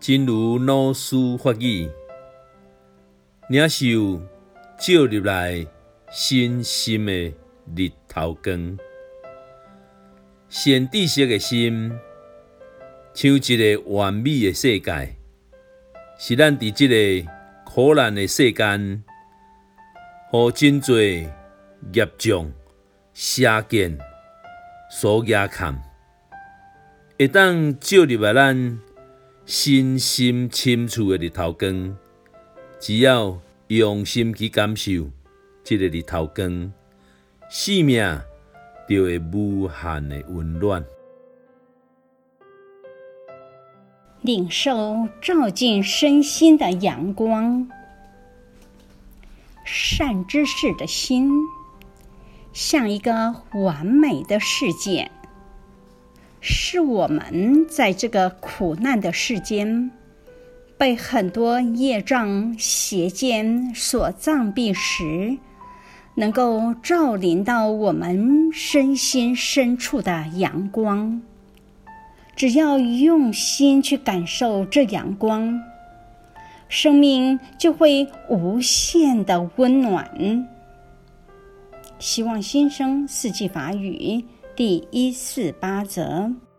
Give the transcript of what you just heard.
真如老师法语，领受照入来身心的日头光，善知识的心，像一个完美的世界，是咱伫这个苦难的世间，互真济业障、邪见所压看，会当照入来咱。身心深处的日头光，只要用心去感受这个日头光，生命就会无限的温暖。领受照进身心的阳光，善知识的心，像一个完美的世界。是我们在这个苦难的世间，被很多业障邪见所障蔽时，能够照临到我们身心深处的阳光。只要用心去感受这阳光，生命就会无限的温暖。希望新生四季法语。第一四八则。